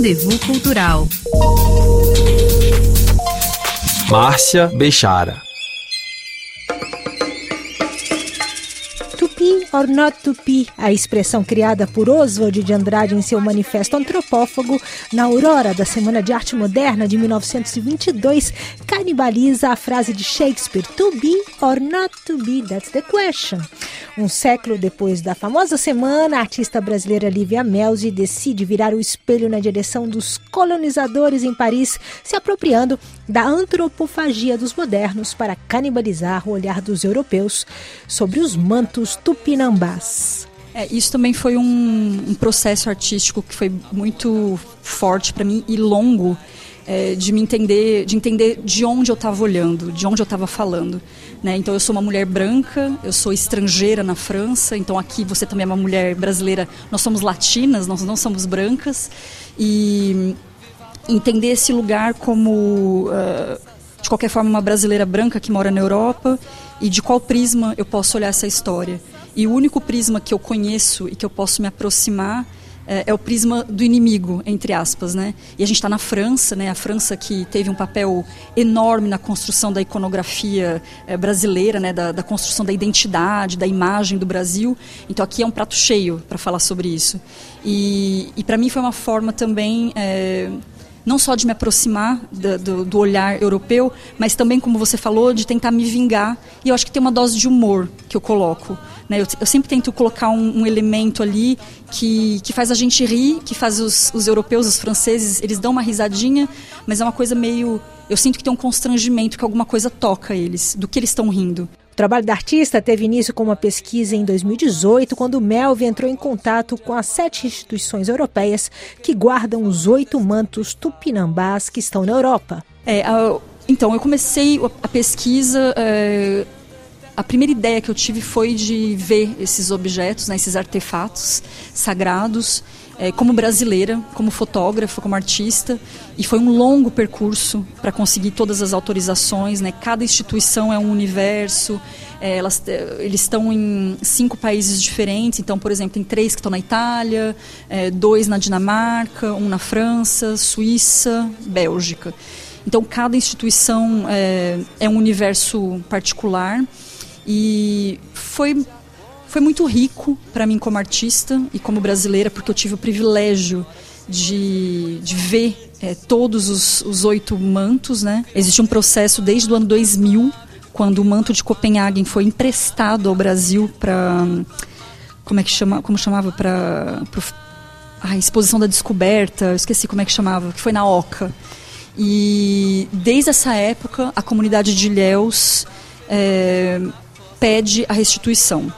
Rendezvous Cultural. Márcia Bechara. Or not tupi, a expressão criada por Oswald de Andrade em seu manifesto antropófago na aurora da Semana de Arte Moderna de 1922, canibaliza a frase de Shakespeare, to be or not to be, that's the question. Um século depois da famosa semana, a artista brasileira Lívia Melzi decide virar o espelho na direção dos colonizadores em Paris, se apropriando da antropofagia dos modernos para canibalizar o olhar dos europeus sobre os mantos tupinambás. É, isso também foi um, um processo artístico que foi muito forte para mim e longo é, de me entender, de entender de onde eu estava olhando, de onde eu estava falando. Né? Então eu sou uma mulher branca, eu sou estrangeira na França, então aqui você também é uma mulher brasileira. Nós somos latinas, nós não somos brancas e entender esse lugar como uh, de qualquer forma uma brasileira branca que mora na Europa e de qual prisma eu posso olhar essa história. E o único prisma que eu conheço e que eu posso me aproximar é, é o prisma do inimigo, entre aspas, né? E a gente está na França, né? A França que teve um papel enorme na construção da iconografia é, brasileira, né? Da, da, construção da identidade, da imagem do Brasil. Então aqui é um prato cheio para falar sobre isso. E, e para mim foi uma forma também é, não só de me aproximar do, do, do, olhar europeu, mas também, como você falou, de tentar me vingar. E eu acho que tem uma dose de humor que eu coloco. Né? Eu, eu, sempre tento colocar um, um, elemento ali que, que faz a gente rir, que faz os, os europeus, os franceses, eles dão uma risadinha, mas é uma coisa meio. Eu sinto que tem um constrangimento, que alguma coisa toca eles, do que eles estão rindo. Trabalho da artista teve início com uma pesquisa em 2018, quando o Melvi entrou em contato com as sete instituições europeias que guardam os oito mantos tupinambás que estão na Europa. É, então, eu comecei a pesquisa. É, a primeira ideia que eu tive foi de ver esses objetos, né, esses artefatos sagrados é, como brasileira, como fotógrafa, como artista, e foi um longo percurso para conseguir todas as autorizações. Né? Cada instituição é um universo, é, elas, é, eles estão em cinco países diferentes, então, por exemplo, tem três que estão na Itália, é, dois na Dinamarca, um na França, Suíça, Bélgica. Então, cada instituição é, é um universo particular e foi foi muito rico para mim como artista e como brasileira, porque eu tive o privilégio de, de ver é, todos os, os oito mantos. Né? Existe um processo desde o ano 2000, quando o manto de Copenhagen foi emprestado ao Brasil para. Como é que chama, como chamava? Para a exposição da descoberta, esqueci como é que chamava, que foi na Oca. E desde essa época, a comunidade de Ilhéus é, pede a restituição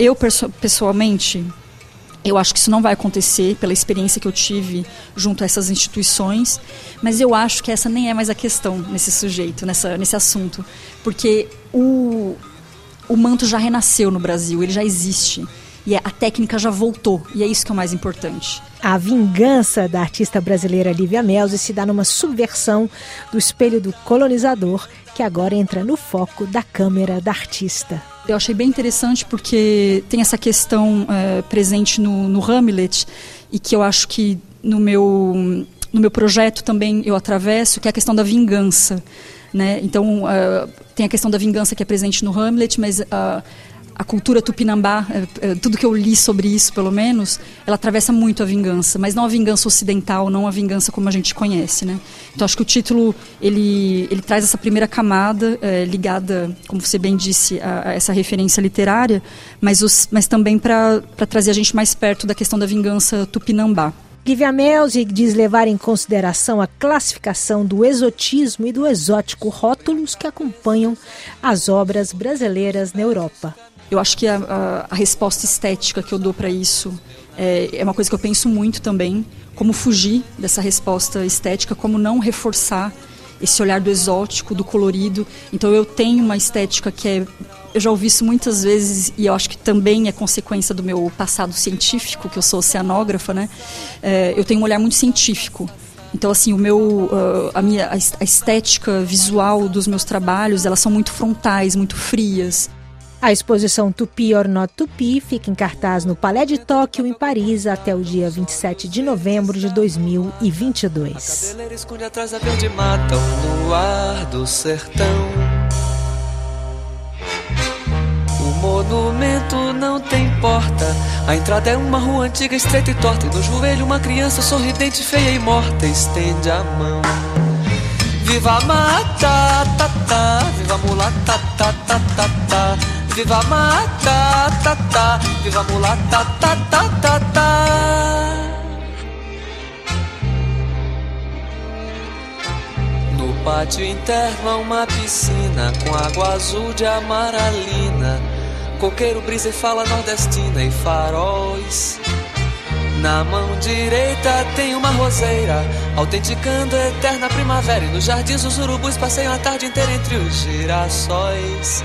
eu pessoalmente, eu acho que isso não vai acontecer pela experiência que eu tive junto a essas instituições, mas eu acho que essa nem é mais a questão nesse sujeito, nessa, nesse assunto, porque o, o manto já renasceu no Brasil, ele já existe. E a técnica já voltou, e é isso que é o mais importante. A vingança da artista brasileira Lívia Melzi se dá numa subversão do espelho do colonizador, que agora entra no foco da câmera da artista. Eu achei bem interessante porque tem essa questão é, presente no, no Hamlet e que eu acho que no meu, no meu projeto também eu atravesso, que é a questão da vingança. Né? Então, uh, tem a questão da vingança que é presente no Hamlet, mas uh, a cultura tupinambá, é, é, tudo que eu li sobre isso, pelo menos, ela atravessa muito a vingança, mas não a vingança ocidental, não a vingança como a gente conhece, né? Então acho que o título ele ele traz essa primeira camada é, ligada, como você bem disse, a, a essa referência literária, mas os, mas também para trazer a gente mais perto da questão da vingança tupinambá. Lívia Melzi diz levar em consideração a classificação do exotismo e do exótico rótulos que acompanham as obras brasileiras na Europa. Eu acho que a, a, a resposta estética que eu dou para isso é, é uma coisa que eu penso muito também. Como fugir dessa resposta estética, como não reforçar esse olhar do exótico, do colorido. Então eu tenho uma estética que é eu já ouvi isso muitas vezes e eu acho que também é consequência do meu passado científico, que eu sou oceanógrafa, né? É, eu tenho um olhar muito científico. Então, assim, o meu, uh, a minha a estética visual dos meus trabalhos, elas são muito frontais, muito frias. A exposição Tupi or Not Tupi fica em cartaz no Palais de Tóquio, em Paris, até o dia 27 de novembro de 2022. A luar do sertão. O monumento não tem porta. A entrada é uma rua antiga, estreita e torta. E no joelho, uma criança sorridente, feia e morta, estende a mão. Viva a mata, ta, ta, viva a mulata, ta, ta, ta, ta. Viva mata, ta, ta, viva mulata, ta, ta, ta, ta. No pátio interno há uma piscina com água azul de amaralina. Coqueiro, brisa e fala nordestina e faróis. Na mão direita tem uma roseira, autenticando a eterna primavera. E nos jardins os urubus passeiam a tarde inteira entre os girassóis.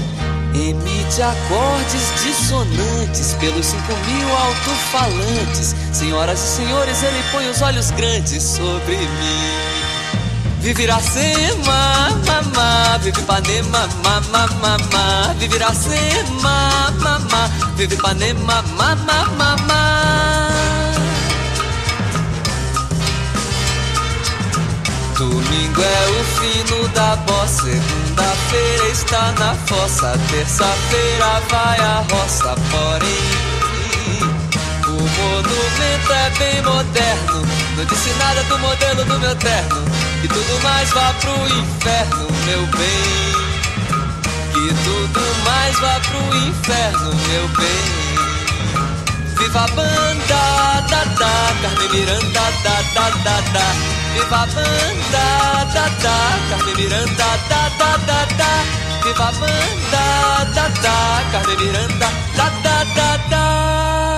Emite acordes dissonantes pelos cinco mil alto-falantes. Senhoras e senhores, ele põe os olhos grandes sobre mim. Vive Iracema, mamá, vive Ipanema, mamá, mamá. Vive Iracema, mamá, vive Ipanema, mamá, mamá. Domingo é o fino da bossa, segunda-feira está na fossa, terça-feira vai a roça, porém o monumento é bem moderno, não disse nada do modelo do meu terno, e tudo mais vá pro inferno, meu bem, que tudo mais vá pro inferno, meu bem. Viva a banda, da da, Carmen Miranda, da da da da. Viva a banda, tá, tá, da, da, Carmen Miranda, da, da, da, da. Viva a banda, tá, da, da, Carmen Miranda, da, da, da, da.